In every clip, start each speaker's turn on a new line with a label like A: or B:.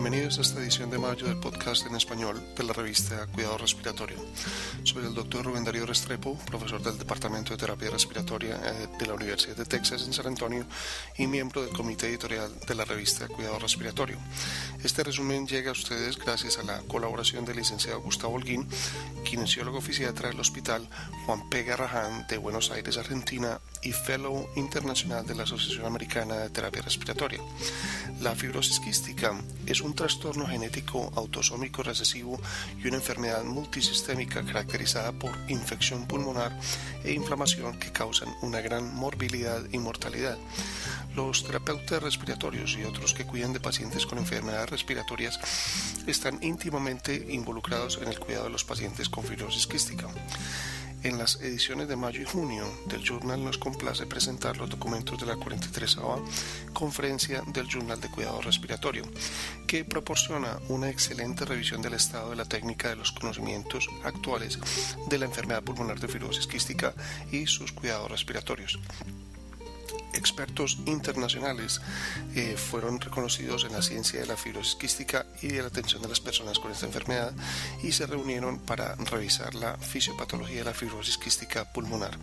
A: Bienvenidos a esta edición de mayo del podcast en español de la revista Cuidado Respiratorio. Soy el doctor Rubén Darío Restrepo, profesor del Departamento de Terapia Respiratoria eh, de la Universidad de Texas en San Antonio y miembro del comité editorial de la revista Cuidado Respiratorio. Este resumen llega a ustedes gracias a la colaboración del licenciado Gustavo Holguín, kinesiólogo fisiatra del Hospital Juan P. Garrahan de Buenos Aires, Argentina y Fellow Internacional de la Asociación Americana de Terapia Respiratoria. La fibrosis quística es un trastorno genético autosómico recesivo y una enfermedad multisistémica caracterizada por infección pulmonar e inflamación que causan una gran morbilidad y mortalidad. Los terapeutas respiratorios y otros que cuidan de pacientes con enfermedades respiratorias están íntimamente involucrados en el cuidado de los pacientes con fibrosis quística. En las ediciones de mayo y junio del Journal nos complace presentar los documentos de la 43 Conferencia del Journal de Cuidado Respiratorio, que proporciona una excelente revisión del estado de la técnica de los conocimientos actuales de la enfermedad pulmonar de fibrosis quística y sus cuidados respiratorios expertos internacionales eh, fueron reconocidos en la ciencia de la fibrosis quística y de la atención de las personas con esta enfermedad y se reunieron para revisar la fisiopatología de la fibrosis quística pulmonar.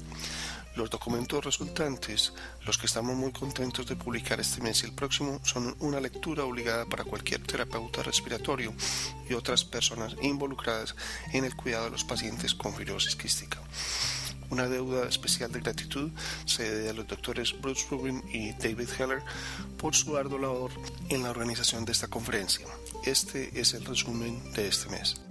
A: Los documentos resultantes, los que estamos muy contentos de publicar este mes y el próximo, son una lectura obligada para cualquier terapeuta respiratorio y otras personas involucradas en el cuidado de los pacientes con fibrosis quística. Una deuda especial de gratitud se debe a los doctores Bruce Rubin y David Heller por su arduo labor en la organización de esta conferencia. Este es el resumen de este mes.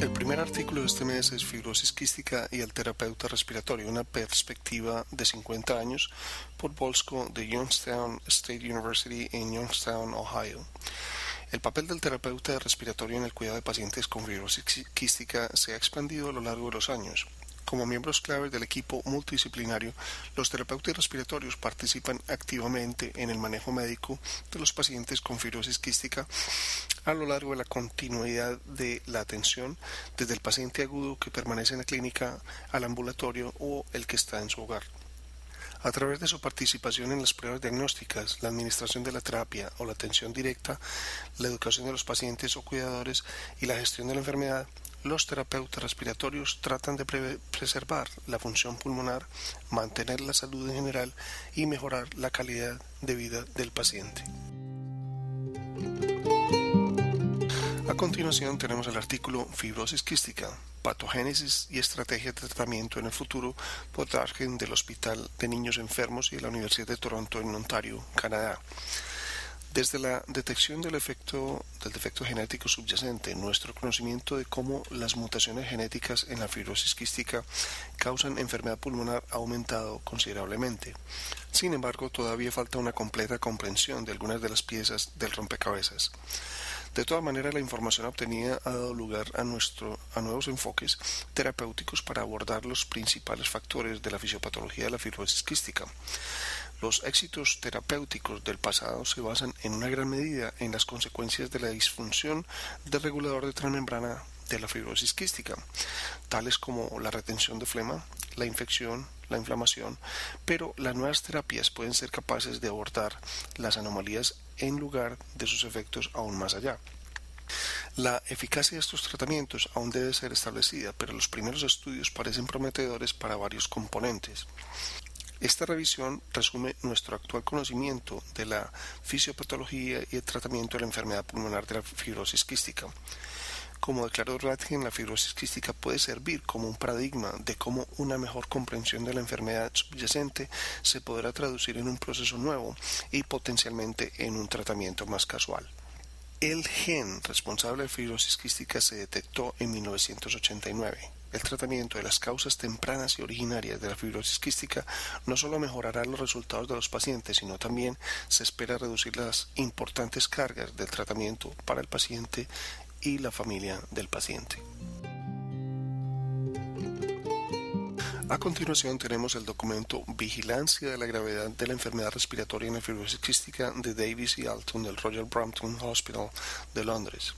A: El primer artículo de este mes es Fibrosis quística y el terapeuta respiratorio, una perspectiva de 50 años, por Bolsco de Youngstown State University en Youngstown, Ohio. El papel del terapeuta respiratorio en el cuidado de pacientes con fibrosis quística se ha expandido a lo largo de los años. Como miembros claves del equipo multidisciplinario, los terapeutas respiratorios participan activamente en el manejo médico de los pacientes con fibrosis quística a lo largo de la continuidad de la atención, desde el paciente agudo que permanece en la clínica al ambulatorio o el que está en su hogar. A través de su participación en las pruebas diagnósticas, la administración de la terapia o la atención directa, la educación de los pacientes o cuidadores y la gestión de la enfermedad, los terapeutas respiratorios tratan de preservar la función pulmonar, mantener la salud en general y mejorar la calidad de vida del paciente. Continuación tenemos el artículo Fibrosis quística, patogénesis y estrategia de tratamiento en el futuro por Dargen del Hospital de Niños Enfermos y de la Universidad de Toronto en Ontario, Canadá. Desde la detección del efecto genético subyacente, nuestro conocimiento de cómo las mutaciones genéticas en la fibrosis quística causan enfermedad pulmonar ha aumentado considerablemente. Sin embargo, todavía falta una completa comprensión de algunas de las piezas del rompecabezas. De todas maneras, la información obtenida ha dado lugar a nuevos enfoques terapéuticos para abordar los principales factores de la fisiopatología de la fibrosis quística. Los éxitos terapéuticos del pasado se basan en una gran medida en las consecuencias de la disfunción del regulador de transmembrana de la fibrosis quística, tales como la retención de flema, la infección, la inflamación, pero las nuevas terapias pueden ser capaces de abordar las anomalías en lugar de sus efectos aún más allá. La eficacia de estos tratamientos aún debe ser establecida, pero los primeros estudios parecen prometedores para varios componentes. Esta revisión resume nuestro actual conocimiento de la fisiopatología y el tratamiento de la enfermedad pulmonar de la fibrosis quística. Como declaró Ratgen, la fibrosis quística puede servir como un paradigma de cómo una mejor comprensión de la enfermedad subyacente se podrá traducir en un proceso nuevo y potencialmente en un tratamiento más casual. El gen responsable de fibrosis quística se detectó en 1989. El tratamiento de las causas tempranas y originarias de la fibrosis quística no solo mejorará los resultados de los pacientes, sino también se espera reducir las importantes cargas del tratamiento para el paciente y la familia del paciente. A continuación tenemos el documento Vigilancia de la gravedad de la enfermedad respiratoria en la fibrosis quística de Davis y Alton del Royal Brompton Hospital de Londres.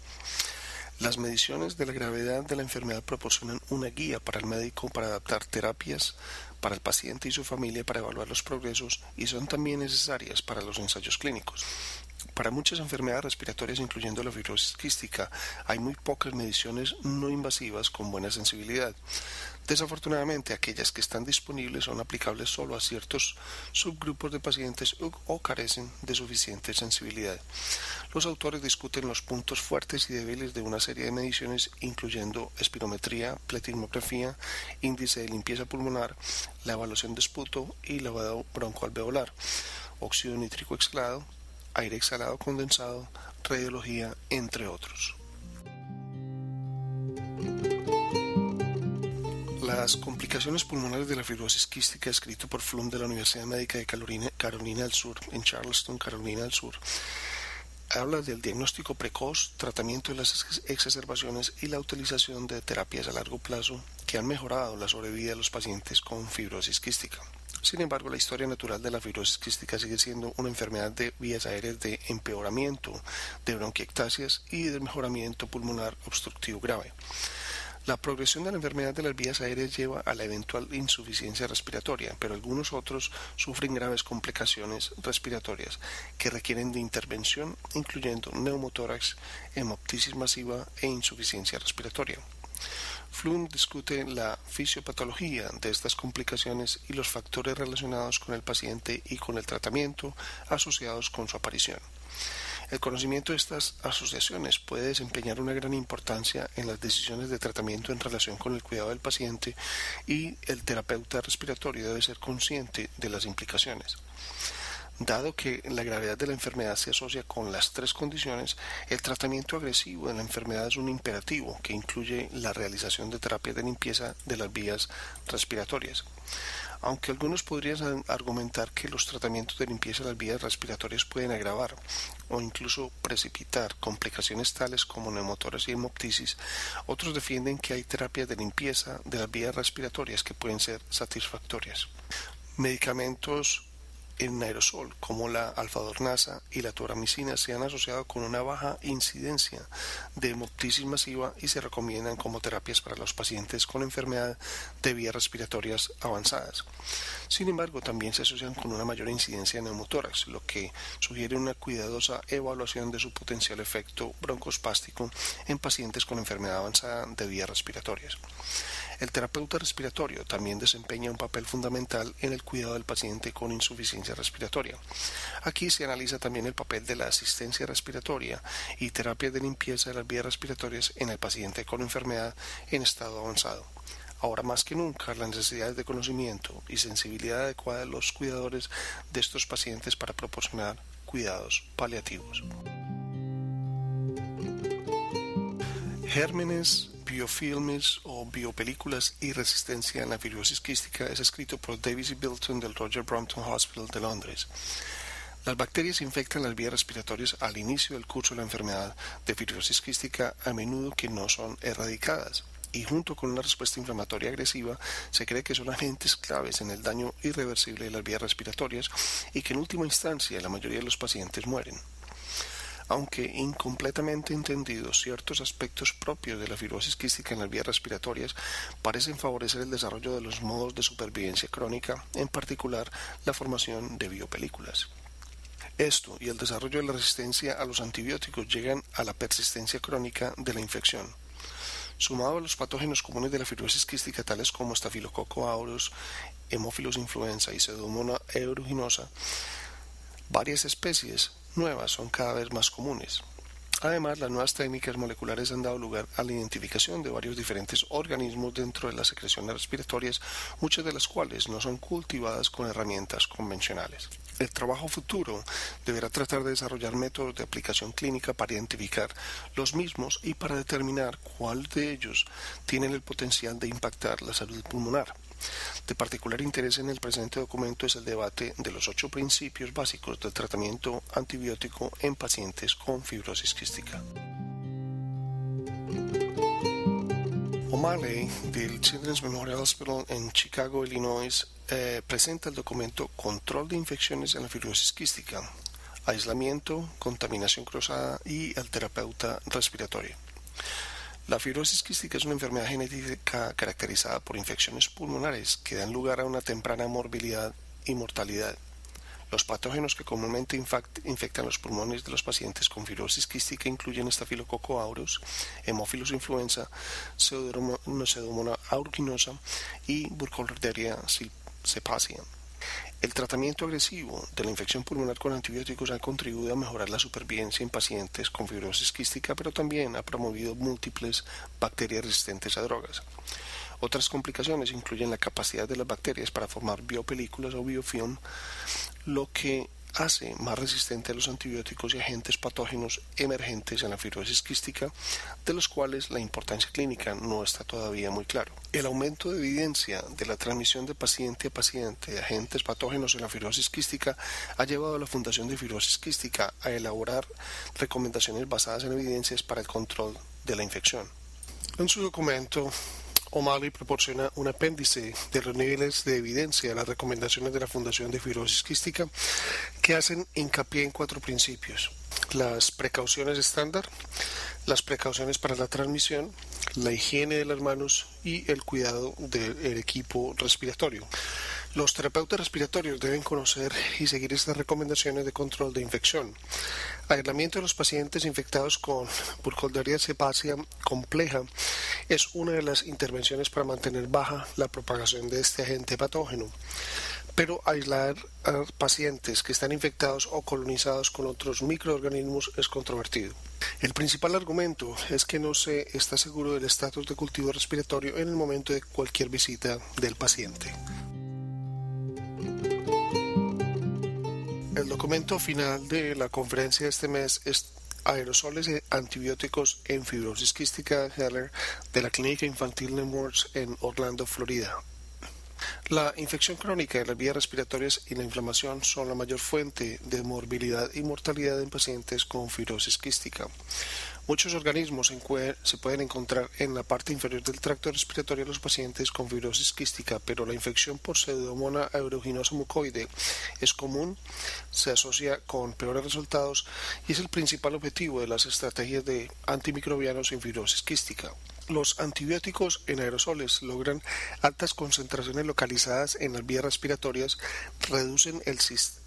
A: Las mediciones de la gravedad de la enfermedad proporcionan una guía para el médico para adaptar terapias para el paciente y su familia para evaluar los progresos y son también necesarias para los ensayos clínicos. Para muchas enfermedades respiratorias, incluyendo la fibrosis quística, hay muy pocas mediciones no invasivas con buena sensibilidad. Desafortunadamente, aquellas que están disponibles son aplicables solo a ciertos subgrupos de pacientes o carecen de suficiente sensibilidad. Los autores discuten los puntos fuertes y débiles de una serie de mediciones, incluyendo espirometría, pletismografía, índice de limpieza pulmonar, la evaluación de esputo y lavado broncoalveolar, óxido nítrico exhalado, aire exhalado condensado, radiología, entre otros. Las complicaciones pulmonares de la fibrosis quística, escrito por Flum de la Universidad Médica de Carolina, del Sur, en Charleston, Carolina del Sur, habla del diagnóstico precoz, tratamiento de las exacerbaciones y la utilización de terapias a largo plazo que han mejorado la sobrevida de los pacientes con fibrosis quística. Sin embargo, la historia natural de la fibrosis quística sigue siendo una enfermedad de vías aéreas de empeoramiento, de bronquiectasias y de mejoramiento pulmonar obstructivo grave. La progresión de la enfermedad de las vías aéreas lleva a la eventual insuficiencia respiratoria, pero algunos otros sufren graves complicaciones respiratorias que requieren de intervención, incluyendo neumotórax, hemoptisis masiva e insuficiencia respiratoria. Flum discute la fisiopatología de estas complicaciones y los factores relacionados con el paciente y con el tratamiento asociados con su aparición. El conocimiento de estas asociaciones puede desempeñar una gran importancia en las decisiones de tratamiento en relación con el cuidado del paciente y el terapeuta respiratorio debe ser consciente de las implicaciones. Dado que la gravedad de la enfermedad se asocia con las tres condiciones, el tratamiento agresivo de la enfermedad es un imperativo que incluye la realización de terapias de limpieza de las vías respiratorias. Aunque algunos podrían argumentar que los tratamientos de limpieza de las vías respiratorias pueden agravar o incluso precipitar complicaciones tales como neumotoras y hemoptisis, otros defienden que hay terapias de limpieza de las vías respiratorias que pueden ser satisfactorias. Medicamentos en aerosol, como la alfadornasa y la toramicina, se han asociado con una baja incidencia de hemoptisis masiva y se recomiendan como terapias para los pacientes con enfermedad de vías respiratorias avanzadas. Sin embargo, también se asocian con una mayor incidencia de neumotórax, lo que sugiere una cuidadosa evaluación de su potencial efecto broncospástico en pacientes con enfermedad avanzada de vías respiratorias. El terapeuta respiratorio también desempeña un papel fundamental en el cuidado del paciente con insuficiencia respiratoria. Aquí se analiza también el papel de la asistencia respiratoria y terapia de limpieza de las vías respiratorias en el paciente con enfermedad en estado avanzado. Ahora más que nunca, las necesidades de conocimiento y sensibilidad adecuada de los cuidadores de estos pacientes para proporcionar cuidados paliativos. Gérmenes biofilmes o biopelículas y resistencia en la fibrosis quística es escrito por Davis y Bilton del Roger Brompton Hospital de Londres. Las bacterias infectan las vías respiratorias al inicio del curso de la enfermedad de fibrosis quística a menudo que no son erradicadas y junto con una respuesta inflamatoria agresiva se cree que son agentes claves en el daño irreversible de las vías respiratorias y que en última instancia la mayoría de los pacientes mueren aunque incompletamente entendidos, ciertos aspectos propios de la fibrosis quística en las vías respiratorias parecen favorecer el desarrollo de los modos de supervivencia crónica, en particular la formación de biopelículas. Esto y el desarrollo de la resistencia a los antibióticos llegan a la persistencia crónica de la infección. Sumado a los patógenos comunes de la fibrosis quística tales como Staphylococcus aureus, Hemófilos influenza y Pseudomonas aeruginosa, varias especies nuevas son cada vez más comunes. Además, las nuevas técnicas moleculares han dado lugar a la identificación de varios diferentes organismos dentro de las secreciones respiratorias, muchas de las cuales no son cultivadas con herramientas convencionales. El trabajo futuro deberá tratar de desarrollar métodos de aplicación clínica para identificar los mismos y para determinar cuál de ellos tienen el potencial de impactar la salud pulmonar. De particular interés en el presente documento es el debate de los ocho principios básicos del tratamiento antibiótico en pacientes con fibrosis quística. O'Malley del Children's Memorial Hospital en Chicago, Illinois, eh, presenta el documento Control de infecciones en la fibrosis quística, aislamiento, contaminación cruzada y el terapeuta respiratorio. La fibrosis quística es una enfermedad genética caracterizada por infecciones pulmonares que dan lugar a una temprana morbilidad y mortalidad. Los patógenos que comúnmente infectan los pulmones de los pacientes con fibrosis quística incluyen estafilococo aureus, hemófilos influenza, pseudomonas aeruginosa y burkholderia cepacia. El tratamiento agresivo de la infección pulmonar con antibióticos ha contribuido a mejorar la supervivencia en pacientes con fibrosis quística, pero también ha promovido múltiples bacterias resistentes a drogas. Otras complicaciones incluyen la capacidad de las bacterias para formar biopelículas o biofilm, lo que hace más resistente a los antibióticos y agentes patógenos emergentes en la fibrosis quística, de los cuales la importancia clínica no está todavía muy claro. El aumento de evidencia de la transmisión de paciente a paciente de agentes patógenos en la fibrosis quística ha llevado a la Fundación de Fibrosis Quística a elaborar recomendaciones basadas en evidencias para el control de la infección. En su documento O'Malley proporciona un apéndice de los niveles de evidencia de las recomendaciones de la Fundación de Fibrosis Quística que hacen hincapié en cuatro principios. Las precauciones estándar, las precauciones para la transmisión, la higiene de las manos y el cuidado del equipo respiratorio. Los terapeutas respiratorios deben conocer y seguir estas recomendaciones de control de infección. Aislamiento de los pacientes infectados con Burkholderia cepacia compleja es una de las intervenciones para mantener baja la propagación de este agente patógeno. Pero aislar a pacientes que están infectados o colonizados con otros microorganismos es controvertido. El principal argumento es que no se está seguro del estatus de cultivo respiratorio en el momento de cualquier visita del paciente. El documento final de la conferencia de este mes es Aerosoles y antibióticos en fibrosis quística Heller de la Clínica Infantil Nemours en Orlando, Florida. La infección crónica de las vías respiratorias y la inflamación son la mayor fuente de morbilidad y mortalidad en pacientes con fibrosis quística. Muchos organismos se pueden encontrar en la parte inferior del tracto respiratorio de los pacientes con fibrosis quística, pero la infección por Pseudomonas aeruginosa mucoide es común, se asocia con peores resultados y es el principal objetivo de las estrategias de antimicrobianos en fibrosis quística. Los antibióticos en aerosoles logran altas concentraciones localizadas en las vías respiratorias, reducen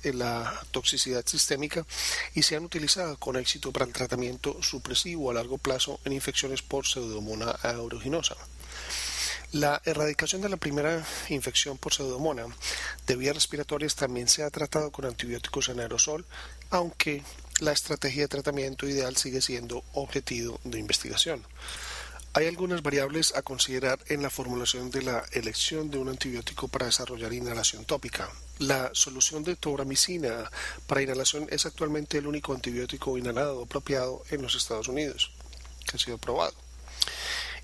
A: la toxicidad sistémica y se han utilizado con éxito para el tratamiento supresivo a largo plazo en infecciones por pseudomonas aeruginosa. La erradicación de la primera infección por pseudomonas de vías respiratorias también se ha tratado con antibióticos en aerosol, aunque la estrategia de tratamiento ideal sigue siendo objetivo de investigación. Hay algunas variables a considerar en la formulación de la elección de un antibiótico para desarrollar inhalación tópica. La solución de tobramicina para inhalación es actualmente el único antibiótico inhalado apropiado en los Estados Unidos que ha sido probado.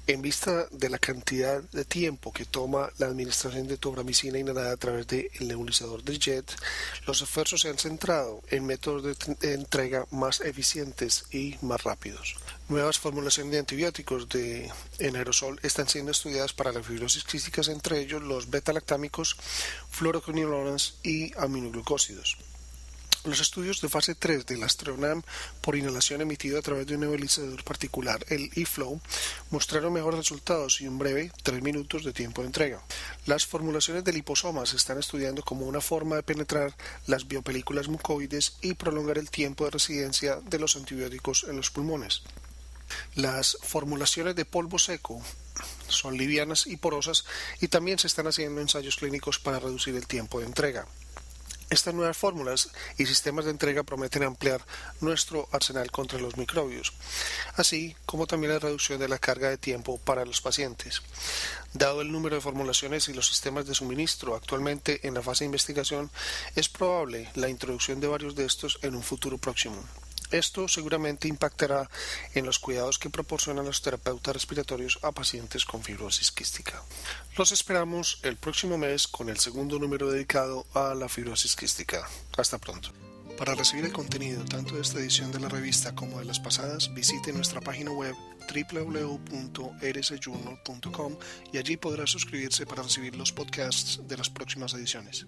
A: En vista de la cantidad de tiempo que toma la administración de tobramicina inhalada a través del nebulizador de jet, los esfuerzos se han centrado en métodos de entrega más eficientes y más rápidos. Nuevas formulaciones de antibióticos de, en aerosol están siendo estudiadas para las fibrosis crísticas, entre ellos los beta-lactámicos, fluoroquinolonas y aminoglucósidos. Los estudios de fase 3 del Astronam por inhalación emitido a través de un nebulizador particular, el eFlow, mostraron mejores resultados y un breve 3 minutos de tiempo de entrega. Las formulaciones de liposomas se están estudiando como una forma de penetrar las biopelículas mucoides y prolongar el tiempo de residencia de los antibióticos en los pulmones. Las formulaciones de polvo seco son livianas y porosas y también se están haciendo ensayos clínicos para reducir el tiempo de entrega. Estas nuevas fórmulas y sistemas de entrega prometen ampliar nuestro arsenal contra los microbios, así como también la reducción de la carga de tiempo para los pacientes. Dado el número de formulaciones y los sistemas de suministro actualmente en la fase de investigación, es probable la introducción de varios de estos en un futuro próximo. Esto seguramente impactará en los cuidados que proporcionan los terapeutas respiratorios a pacientes con fibrosis quística. Los esperamos el próximo mes con el segundo número dedicado a la fibrosis quística. Hasta pronto. Para recibir el contenido tanto de esta edición de la revista como de las pasadas, visite nuestra página web www.rsjournal.com y allí podrá suscribirse para recibir los podcasts de las próximas ediciones.